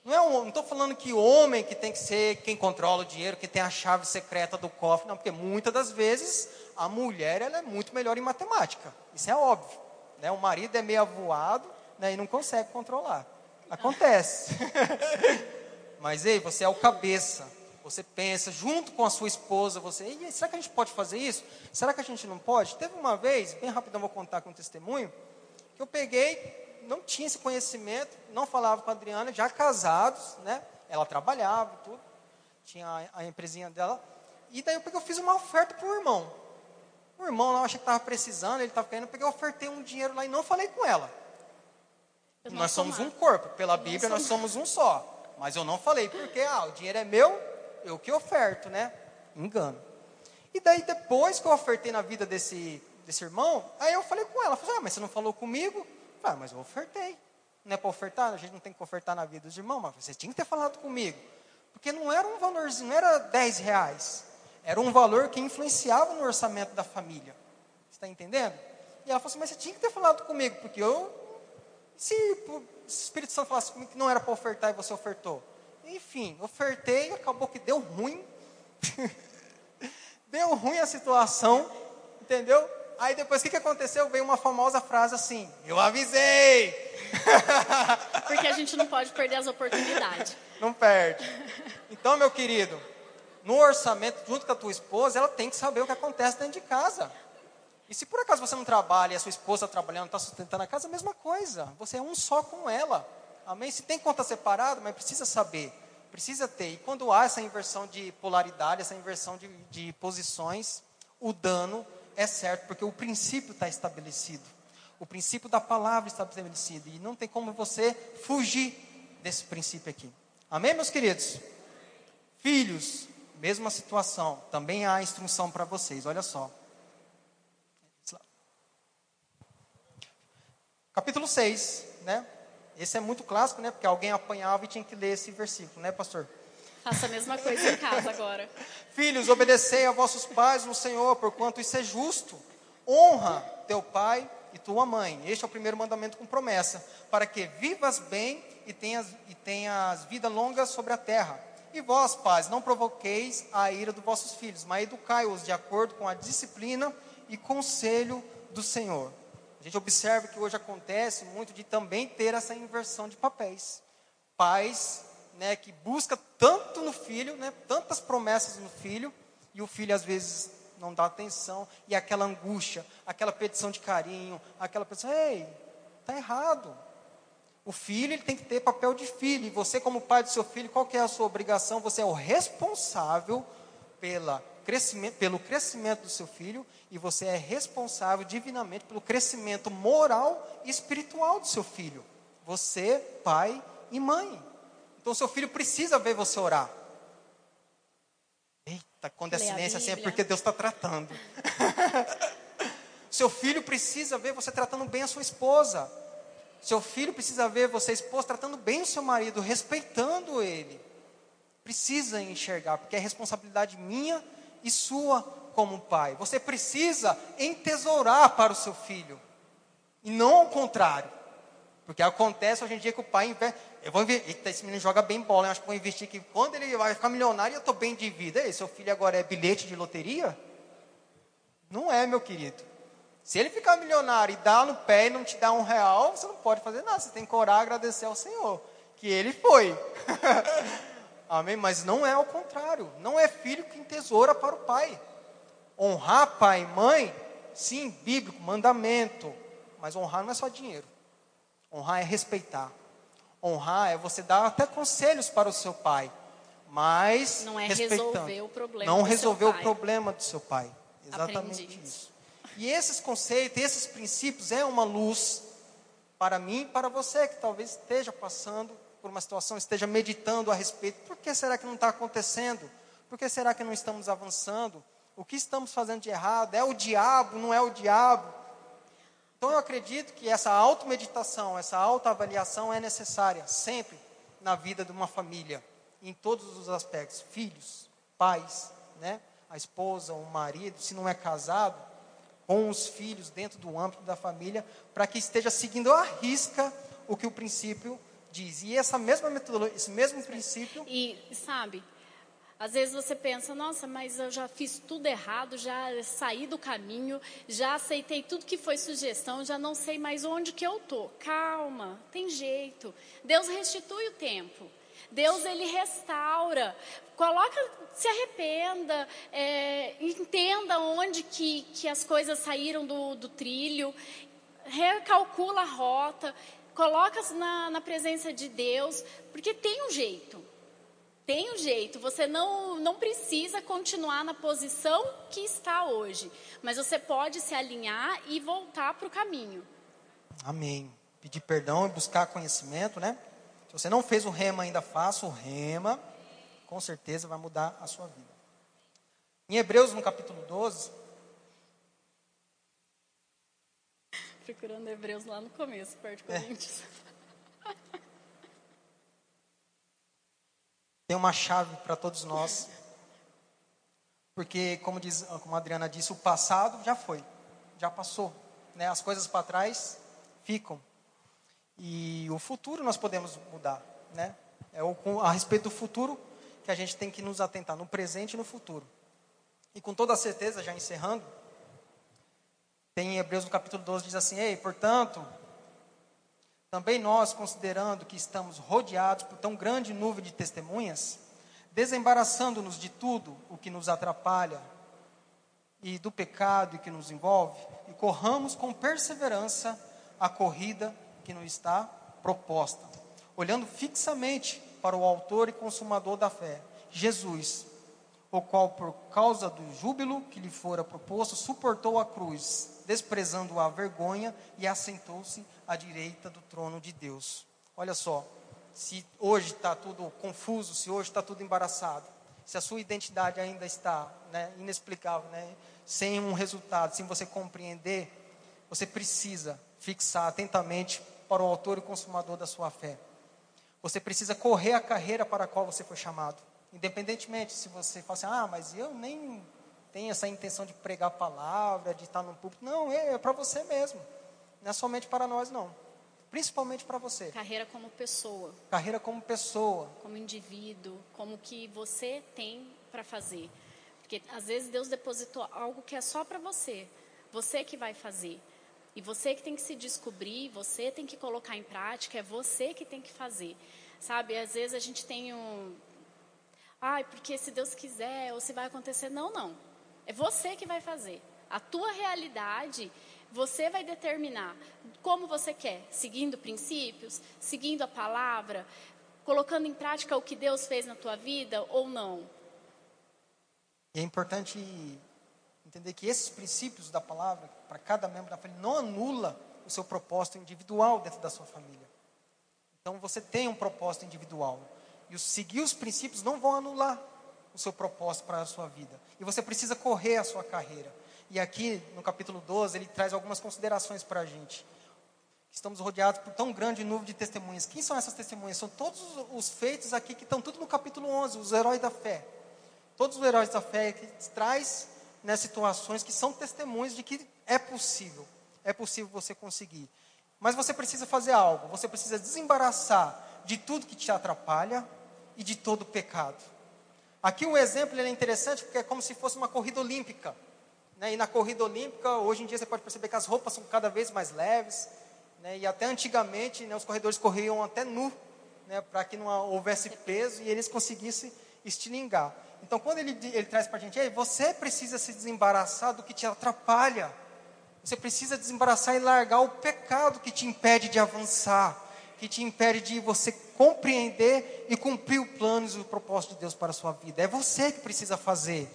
Não é um, estou falando que homem que tem que ser quem controla o dinheiro, que tem a chave secreta do cofre, não, porque muitas das vezes a mulher ela é muito melhor em matemática. Isso é óbvio. Né? O marido é meio avoado né, e não consegue controlar. Acontece. Mas ei, você é o cabeça. Você pensa junto com a sua esposa, você, será que a gente pode fazer isso? Será que a gente não pode? Teve uma vez, bem rapidão vou contar com um testemunho, que eu peguei, não tinha esse conhecimento, não falava com a Adriana, já casados, né? Ela trabalhava, tudo, tinha a, a empresinha dela. E daí eu peguei, eu fiz uma oferta para o irmão. O irmão lá, eu achei que estava precisando, ele estava querendo, eu peguei, eu ofertei um dinheiro lá e não falei com ela. Nós somos um corpo, pela Bíblia nós somos um só. Mas eu não falei, porque ah, o dinheiro é meu, eu que oferto, né? Engano. E daí depois que eu ofertei na vida desse, desse irmão, aí eu falei com ela, falei, ah, mas você não falou comigo? ah, mas eu ofertei. Não é para ofertar? A gente não tem que ofertar na vida dos irmãos, mas você tinha que ter falado comigo. Porque não era um valorzinho, não era 10 reais. Era um valor que influenciava no orçamento da família. Você está entendendo? E ela falou assim, mas você tinha que ter falado comigo, porque eu se o Espírito Santo falasse comigo que não era para ofertar e você ofertou. Enfim, ofertei, acabou que deu ruim. deu ruim a situação, entendeu? Aí depois o que, que aconteceu? Veio uma famosa frase assim: Eu avisei! Porque a gente não pode perder as oportunidades. Não perde. Então, meu querido, no orçamento, junto com a tua esposa, ela tem que saber o que acontece dentro de casa. E se por acaso você não trabalha e a sua esposa está trabalhando, está sustentando a casa, a mesma coisa. Você é um só com ela. Amém? Se tem conta separada, mas precisa saber. Precisa ter. E quando há essa inversão de polaridade, essa inversão de, de posições, o dano é certo, porque o princípio está estabelecido. O princípio da palavra está estabelecido. E não tem como você fugir desse princípio aqui. Amém, meus queridos? Filhos, mesma situação. Também há instrução para vocês. Olha só. Capítulo 6, né? Esse é muito clássico, né? Porque alguém apanhava e tinha que ler esse versículo, né, pastor? Faça a mesma coisa em casa agora. Filhos, obedecei a vossos pais no Senhor, porquanto isso é justo. Honra teu pai e tua mãe. Este é o primeiro mandamento com promessa, para que vivas bem e tenhas, e tenhas vida longa sobre a terra. E vós, pais, não provoqueis a ira dos vossos filhos, mas educai-os de acordo com a disciplina e conselho do Senhor. A gente observa que hoje acontece muito de também ter essa inversão de papéis. Pais né, que busca tanto no filho, né, tantas promessas no filho, e o filho às vezes não dá atenção, e aquela angústia, aquela petição de carinho, aquela petição, ei, está errado. O filho ele tem que ter papel de filho, e você como pai do seu filho, qual que é a sua obrigação? Você é o responsável pela crescimento, pelo crescimento do seu filho e você é responsável divinamente pelo crescimento moral e espiritual do seu filho. Você, pai e mãe. Então seu filho precisa ver você orar. Eita, quando é silêncio assim é porque Deus está tratando. seu filho precisa ver você tratando bem a sua esposa. Seu filho precisa ver você, esposa, tratando bem o seu marido, respeitando ele. Precisa enxergar, porque é responsabilidade minha e sua como pai. Você precisa entesourar para o seu filho. E não ao contrário. Porque acontece hoje em dia que o pai investe. Eu vou investir. Esse menino joga bem bola. Eu acho que vou investir aqui. Quando ele vai ficar milionário, eu estou bem de vida. E seu filho agora é bilhete de loteria? Não é, meu querido. Se ele ficar milionário e dar no pé e não te dar um real, você não pode fazer nada. Você tem que orar agradecer ao Senhor. Que ele foi. Amém? Mas não é ao contrário. Não é filho que entesoura para o pai. Honrar pai e mãe, sim, bíblico, mandamento. Mas honrar não é só dinheiro. Honrar é respeitar. Honrar é você dar até conselhos para o seu pai. Mas não é resolver o problema. Não resolver o problema do seu pai. Exatamente Aprendi isso. E esses conceitos, esses princípios é uma luz para mim e para você que talvez esteja passando por uma situação, esteja meditando a respeito. Por que será que não está acontecendo? Por que será que não estamos avançando? O que estamos fazendo de errado? É o diabo? Não é o diabo? Então eu acredito que essa automeditação, essa autoavaliação é necessária sempre na vida de uma família, em todos os aspectos, filhos, pais, né? A esposa, o marido, se não é casado, com os filhos dentro do âmbito da família, para que esteja seguindo à risca o que o princípio diz. E essa mesma metodologia, esse mesmo princípio. E sabe, às vezes você pensa, nossa, mas eu já fiz tudo errado, já saí do caminho, já aceitei tudo que foi sugestão, já não sei mais onde que eu tô. Calma, tem jeito. Deus restitui o tempo. Deus ele restaura. Coloca, se arrependa, é, entenda onde que, que as coisas saíram do, do trilho, recalcula a rota, coloca na, na presença de Deus, porque tem um jeito. Tem um jeito. Você não, não precisa continuar na posição que está hoje, mas você pode se alinhar e voltar para o caminho. Amém. Pedir perdão e buscar conhecimento, né? Se você não fez o rema ainda, faça o rema. Com certeza vai mudar a sua vida. Em Hebreus, no capítulo 12. Procurando Hebreus lá no começo, perto de é. Coríntios. É. Tem uma chave para todos nós. Porque, como, diz, como a Adriana disse, o passado já foi, já passou. Né? As coisas para trás ficam. E o futuro nós podemos mudar, né? É o, a respeito do futuro que a gente tem que nos atentar, no presente e no futuro. E com toda certeza, já encerrando, tem em Hebreus no capítulo 12, diz assim, Ei, portanto, também nós, considerando que estamos rodeados por tão grande nuvem de testemunhas, desembaraçando-nos de tudo o que nos atrapalha e do pecado que nos envolve, e corramos com perseverança a corrida que não está proposta, olhando fixamente para o autor e consumador da fé, Jesus, o qual, por causa do júbilo que lhe fora proposto, suportou a cruz, desprezando a vergonha e assentou-se à direita do trono de Deus. Olha só, se hoje está tudo confuso, se hoje está tudo embaraçado, se a sua identidade ainda está né, inexplicável, né, sem um resultado, sem você compreender, você precisa fixar atentamente para o autor e consumador da sua fé. Você precisa correr a carreira para a qual você foi chamado. Independentemente se você fala assim, ah, mas eu nem tenho essa intenção de pregar a palavra, de estar no público. Não, é, é para você mesmo. Não é somente para nós, não. Principalmente para você. Carreira como pessoa. Carreira como pessoa. Como indivíduo, como que você tem para fazer. Porque às vezes Deus depositou algo que é só para você. Você que vai fazer. E você que tem que se descobrir, você tem que colocar em prática, é você que tem que fazer. Sabe, às vezes a gente tem um. Ai, porque se Deus quiser, ou se vai acontecer. Não, não. É você que vai fazer. A tua realidade, você vai determinar como você quer, seguindo princípios, seguindo a palavra, colocando em prática o que Deus fez na tua vida ou não. E é importante entender que esses princípios da palavra, para cada membro da família, não anula o seu propósito individual dentro da sua família. Então você tem um propósito individual. E seguir os princípios não vão anular o seu propósito para a sua vida. E você precisa correr a sua carreira. E aqui no capítulo 12 ele traz algumas considerações para a gente. Estamos rodeados por tão grande nuvem de testemunhas. Quem são essas testemunhas? São todos os feitos aqui que estão tudo no capítulo 11, os heróis da fé. Todos os heróis da fé que traz né, situações que são testemunhos de que é possível, é possível você conseguir. Mas você precisa fazer algo, você precisa desembaraçar de tudo que te atrapalha e de todo pecado. Aqui um exemplo é interessante porque é como se fosse uma corrida olímpica. Né? E na corrida olímpica, hoje em dia você pode perceber que as roupas são cada vez mais leves. Né? E até antigamente né, os corredores corriam até nu, né, para que não houvesse peso e eles conseguissem estilingar. Então, quando ele, ele traz para a gente, você precisa se desembaraçar do que te atrapalha. Você precisa desembaraçar e largar o pecado que te impede de avançar, que te impede de você compreender e cumprir os planos e o propósito de Deus para a sua vida. É você que precisa fazer.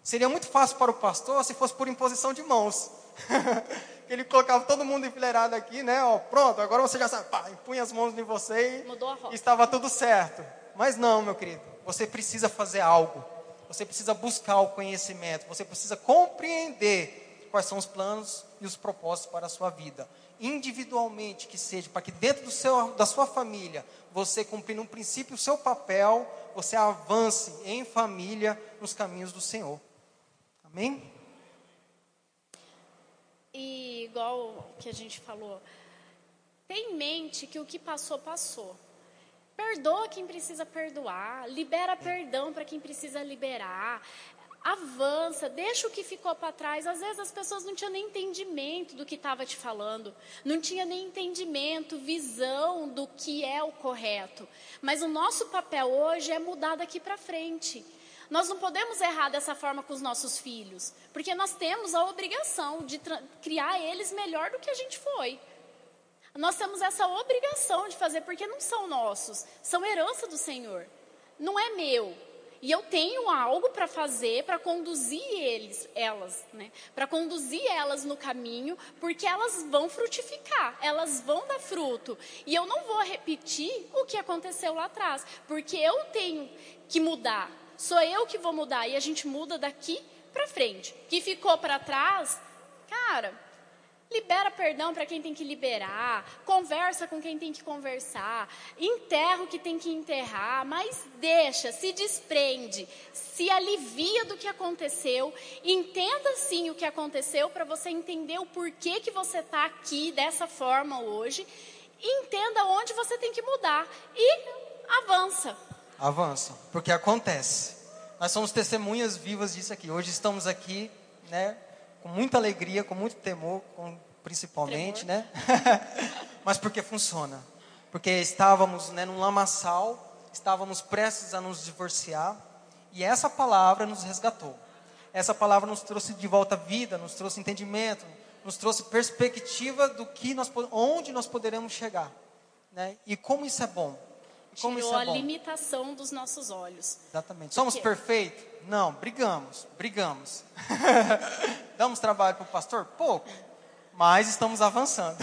Seria muito fácil para o pastor se fosse por imposição de mãos. ele colocava todo mundo enfileirado aqui, né? Ó, pronto, agora você já sabe, pá, impunha as mãos em você e estava tudo certo. Mas não, meu querido. Você precisa fazer algo. Você precisa buscar o conhecimento. Você precisa compreender quais são os planos e os propósitos para a sua vida. Individualmente que seja, para que dentro do seu, da sua família, você cumprindo um princípio, o seu papel, você avance em família nos caminhos do Senhor. Amém? E igual que a gente falou, Tem em mente que o que passou, passou. Perdoa quem precisa perdoar, libera perdão para quem precisa liberar. Avança, deixa o que ficou para trás. Às vezes as pessoas não tinham nem entendimento do que estava te falando, não tinha nem entendimento, visão do que é o correto. Mas o nosso papel hoje é mudar daqui para frente. Nós não podemos errar dessa forma com os nossos filhos, porque nós temos a obrigação de criar eles melhor do que a gente foi. Nós temos essa obrigação de fazer, porque não são nossos, são herança do Senhor. Não é meu. E eu tenho algo para fazer para conduzir eles, elas, né? Para conduzir elas no caminho, porque elas vão frutificar, elas vão dar fruto. E eu não vou repetir o que aconteceu lá atrás, porque eu tenho que mudar. Sou eu que vou mudar e a gente muda daqui para frente. Que ficou para trás, cara, Libera perdão para quem tem que liberar, conversa com quem tem que conversar, enterra o que tem que enterrar, mas deixa, se desprende, se alivia do que aconteceu, entenda sim o que aconteceu para você entender o porquê que você está aqui dessa forma hoje, entenda onde você tem que mudar e avança. Avança, porque acontece. Nós somos testemunhas vivas disso aqui. Hoje estamos aqui, né? Com muita alegria, com muito temor, com, principalmente, Tremor. né? Mas porque funciona. Porque estávamos né, num lamaçal, estávamos prestes a nos divorciar, e essa palavra nos resgatou. Essa palavra nos trouxe de volta vida, nos trouxe entendimento, nos trouxe perspectiva do que nós, onde nós poderemos chegar. Né? E como isso é bom. Como Tirou é a limitação dos nossos olhos. Exatamente. Somos perfeitos? Não, brigamos, brigamos. Damos trabalho para o pastor? Pouco. Mas estamos avançando.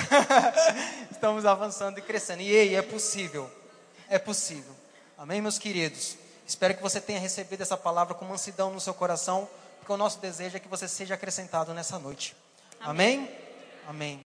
estamos avançando e crescendo. E ei, é possível. É possível. Amém, meus queridos? Espero que você tenha recebido essa palavra com mansidão no seu coração, porque o nosso desejo é que você seja acrescentado nessa noite. Amém? Amém. Amém.